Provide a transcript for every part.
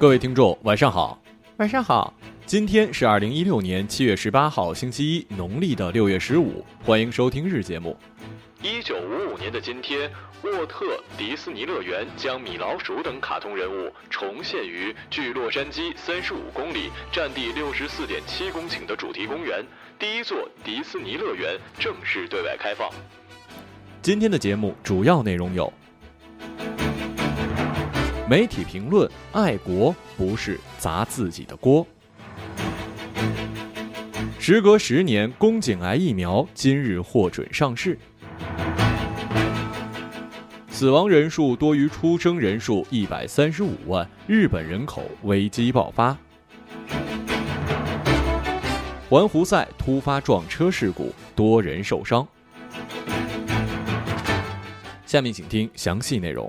各位听众，晚上好。晚上好，今天是二零一六年七月十八号，星期一，农历的六月十五。欢迎收听日节目。一九五五年的今天，沃特迪斯尼乐园将米老鼠等卡通人物重现于距洛杉矶三十五公里、占地六十四点七公顷的主题公园，第一座迪斯尼乐园正式对外开放。今天的节目主要内容有。媒体评论：爱国不是砸自己的锅。时隔十年，宫颈癌疫苗今日获准上市。死亡人数多于出生人数一百三十五万，日本人口危机爆发。环湖赛突发撞车事故，多人受伤。下面请听详细内容。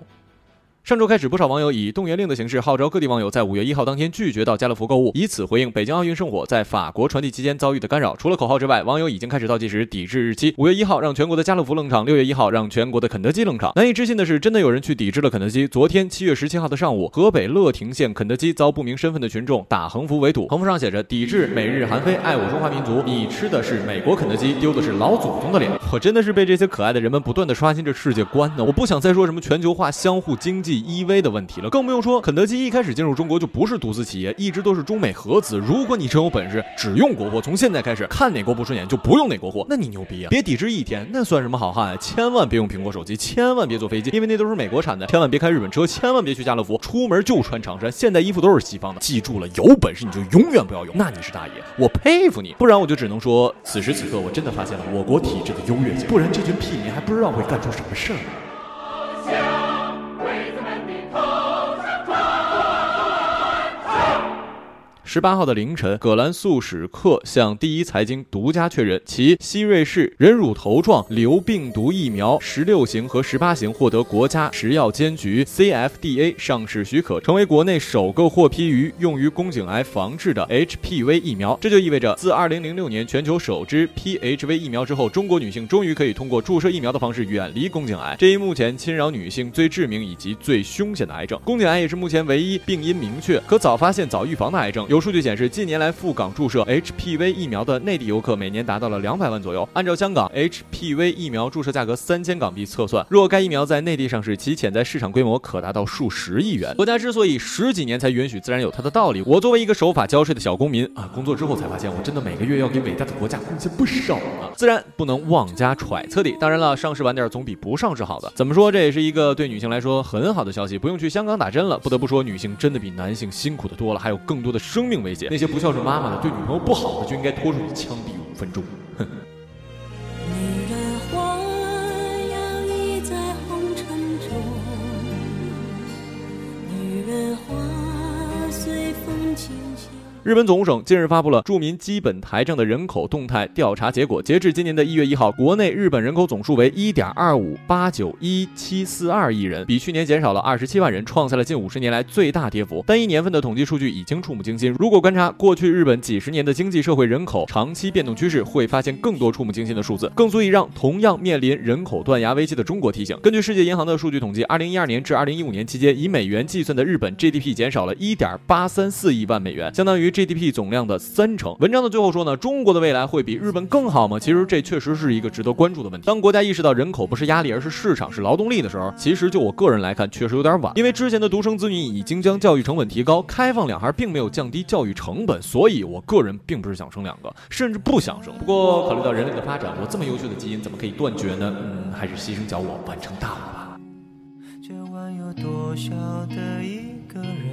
上周开始，不少网友以动员令的形式号召各地网友在五月一号当天拒绝到家乐福购物，以此回应北京奥运圣火在法国传递期间遭遇的干扰。除了口号之外，网友已经开始倒计时抵制日期。五月一号让全国的家乐福冷场，六月一号让全国的肯德基冷场。难以置信的是，真的有人去抵制了肯德基。昨天七月十七号的上午，河北乐亭县肯德基遭不明身份的群众打横幅围堵，横幅上写着“抵制美日韩非，爱我中华民族”。你吃的是美国肯德基，丢的是老祖宗的脸。我真的是被这些可爱的人们不断的刷新着世界观呢。我不想再说什么全球化、相互经济依偎的问题了。更不用说，肯德基一开始进入中国就不是独资企业，一直都是中美合资。如果你真有本事，只用国货，从现在开始看哪国不顺眼就不用哪国货，那你牛逼啊！别抵制一天，那算什么好汉？千万别用苹果手机，千万别坐飞机，因为那都是美国产的。千万别开日本车，千万别去家乐福，出门就穿长衫。现代衣服都是西方的，记住了，有本事你就永远不要用，那你是大爷，我佩服你。不然我就只能说，此时此刻我真的发现了我国体制的优越性。不然这群屁民还不知道会干出什么事儿。十八号的凌晨，葛兰素史克向第一财经独家确认，其希瑞氏人乳头状瘤病毒疫苗十六型和十八型获得国家食药监局 CFDA 上市许可，成为国内首个获批于用于宫颈癌防治的 HPV 疫苗。这就意味着，自二零零六年全球首支 PHV 疫苗之后，中国女性终于可以通过注射疫苗的方式远离宫颈癌这一目前侵扰女性最致命以及最凶险的癌症。宫颈癌也是目前唯一病因明确、可早发现早预防的癌症。有数据显示，近年来赴港注射 HPV 疫苗的内地游客每年达到了两百万左右。按照香港 HPV 疫苗注射价格三千港币测算，若该疫苗在内地上市，其潜在市场规模可达到数十亿元。国家之所以十几年才允许，自然有它的道理。我作为一个守法交税的小公民啊，工作之后才发现，我真的每个月要给伟大的国家贡献不少啊，自然不能妄加揣测的。当然了，上市晚点总比不上市好的。怎么说，这也是一个对女性来说很好的消息，不用去香港打针了。不得不说，女性真的比男性辛苦的多了，还有更多的生命危险。那些不孝顺妈妈的，对女朋友不好的，就应该拖出去枪毙五分钟。日本总务省近日发布了住民基本台账的人口动态调查结果。截至今年的一月一号，国内日本人口总数为一点二五八九一七四二亿人，比去年减少了二十七万人，创下了近五十年来最大跌幅。单一年份的统计数据已经触目惊心。如果观察过去日本几十年的经济社会人口长期变动趋势，会发现更多触目惊心的数字，更足以让同样面临人口断崖危机的中国提醒。根据世界银行的数据统计，二零一二年至二零一五年期间，以美元计算的日本 GDP 减少了一点八三四亿万美元，相当于。GDP 总量的三成。文章的最后说呢，中国的未来会比日本更好吗？其实这确实是一个值得关注的问题。当国家意识到人口不是压力，而是市场，是劳动力的时候，其实就我个人来看，确实有点晚。因为之前的独生子女已经将教育成本提高，开放两孩并没有降低教育成本，所以我个人并不是想生两个，甚至不想生。不过考虑到人类的发展，我这么优秀的基因怎么可以断绝呢？嗯，还是牺牲小我，完成大我吧。这晚有多少的一个人？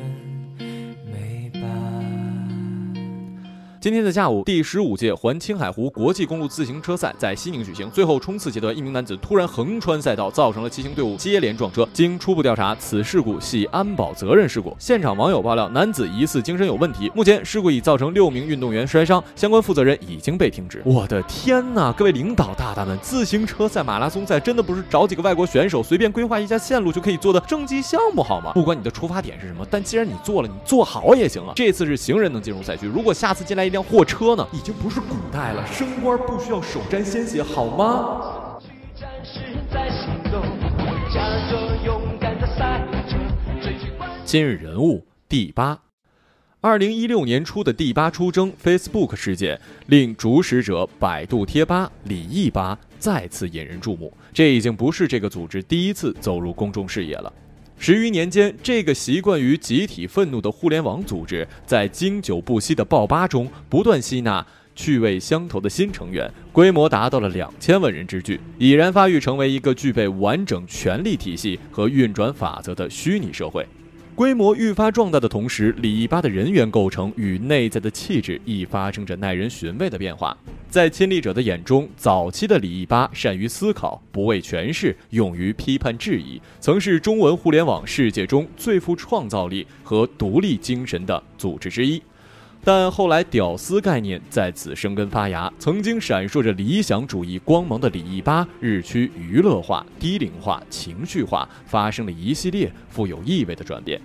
今天的下午，第十五届环青海湖国际公路自行车赛在西宁举行。最后冲刺阶段，一名男子突然横穿赛道，造成了骑行队伍接连撞车。经初步调查，此事故系安保责任事故。现场网友爆料，男子疑似精神有问题。目前事故已造成六名运动员摔伤，相关负责人已经被停职。我的天哪！各位领导大大们，自行车赛、马拉松赛真的不是找几个外国选手随便规划一下线路就可以做的征集项目好吗？不管你的出发点是什么，但既然你做了，你做好也行啊。这次是行人能进入赛区，如果下次进来一辆货车呢？已经不是古代了，升官不需要手沾鲜血，好吗？今日人物第八，二零一六年初的第八出征 Facebook 事件，令主使者百度贴吧李毅吧再次引人注目。这已经不是这个组织第一次走入公众视野了。十余年间，这个习惯于集体愤怒的互联网组织，在经久不息的爆发中不断吸纳趣味相投的新成员，规模达到了两千万人之巨，已然发育成为一个具备完整权力体系和运转法则的虚拟社会。规模愈发壮大的同时，李一吧的人员构成与内在的气质亦发生着耐人寻味的变化。在亲历者的眼中，早期的李一吧善于思考，不畏权势，勇于批判质疑，曾是中文互联网世界中最富创造力和独立精神的组织之一。但后来，屌丝概念在此生根发芽，曾经闪烁着理想主义光芒的李一吧，日趋娱乐化、低龄化、情绪化，发生了一系列富有意味的转变。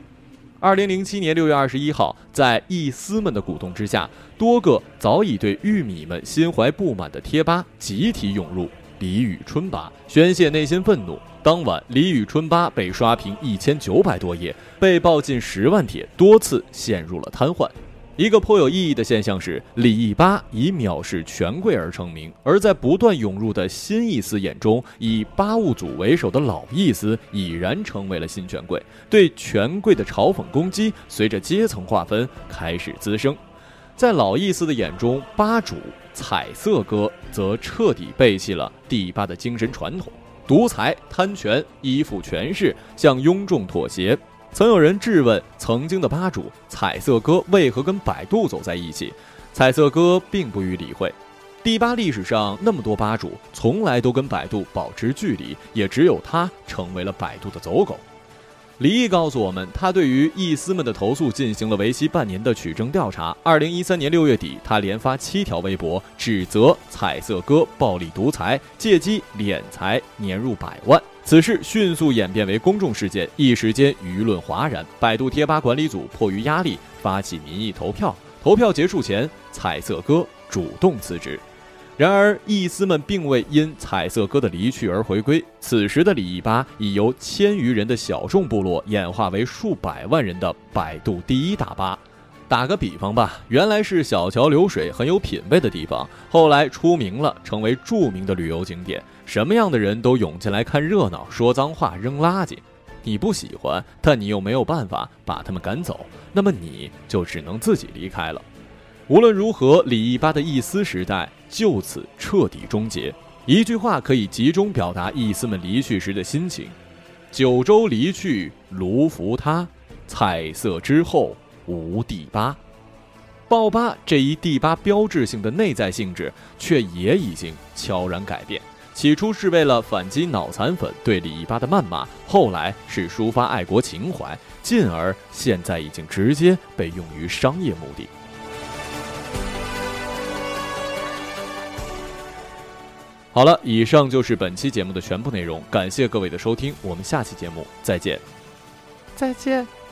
二零零七年六月二十一号，在一丝们的鼓动之下，多个早已对玉米们心怀不满的贴吧集体涌入李宇春吧，宣泄内心愤怒。当晚，李宇春吧被刷屏一千九百多页，被爆近十万帖，多次陷入了瘫痪。一个颇有意义的现象是，李毅吧以藐视权贵而成名，而在不断涌入的新意思眼中，以八物组为首的老意思已然成为了新权贵。对权贵的嘲讽攻击，随着阶层划分开始滋生。在老意思的眼中，吧主彩色哥则彻底背弃了第八的精神传统，独裁、贪权、依附权势，向庸众妥协。曾有人质问曾经的吧主彩色哥为何跟百度走在一起，彩色哥并不予理会。第八历史上那么多吧主，从来都跟百度保持距离，也只有他成为了百度的走狗。李毅告诉我们，他对于艺丝们的投诉进行了为期半年的取证调查。二零一三年六月底，他连发七条微博，指责彩色哥暴力独裁，借机敛财年入百万。此事迅速演变为公众事件，一时间舆论哗然。百度贴吧管理组迫于压力发起民意投票，投票结束前，彩色哥主动辞职。然而，艺丝们并未因彩色哥的离去而回归。此时的李毅吧已由千余人的小众部落演化为数百万人的百度第一大吧。打个比方吧，原来是小桥流水、很有品位的地方，后来出名了，成为著名的旅游景点。什么样的人都涌进来看热闹，说脏话、扔垃圾。你不喜欢，但你又没有办法把他们赶走，那么你就只能自己离开了。无论如何，李毅巴的一丝时代就此彻底终结。一句话可以集中表达一丝们离去时的心情：九州离去，卢浮他，彩色之后无第八。爆吧这一第八标志性的内在性质，却也已经悄然改变。起初是为了反击脑残粉对李一八的谩骂，后来是抒发爱国情怀，进而现在已经直接被用于商业目的。好了，以上就是本期节目的全部内容，感谢各位的收听，我们下期节目再见，再见。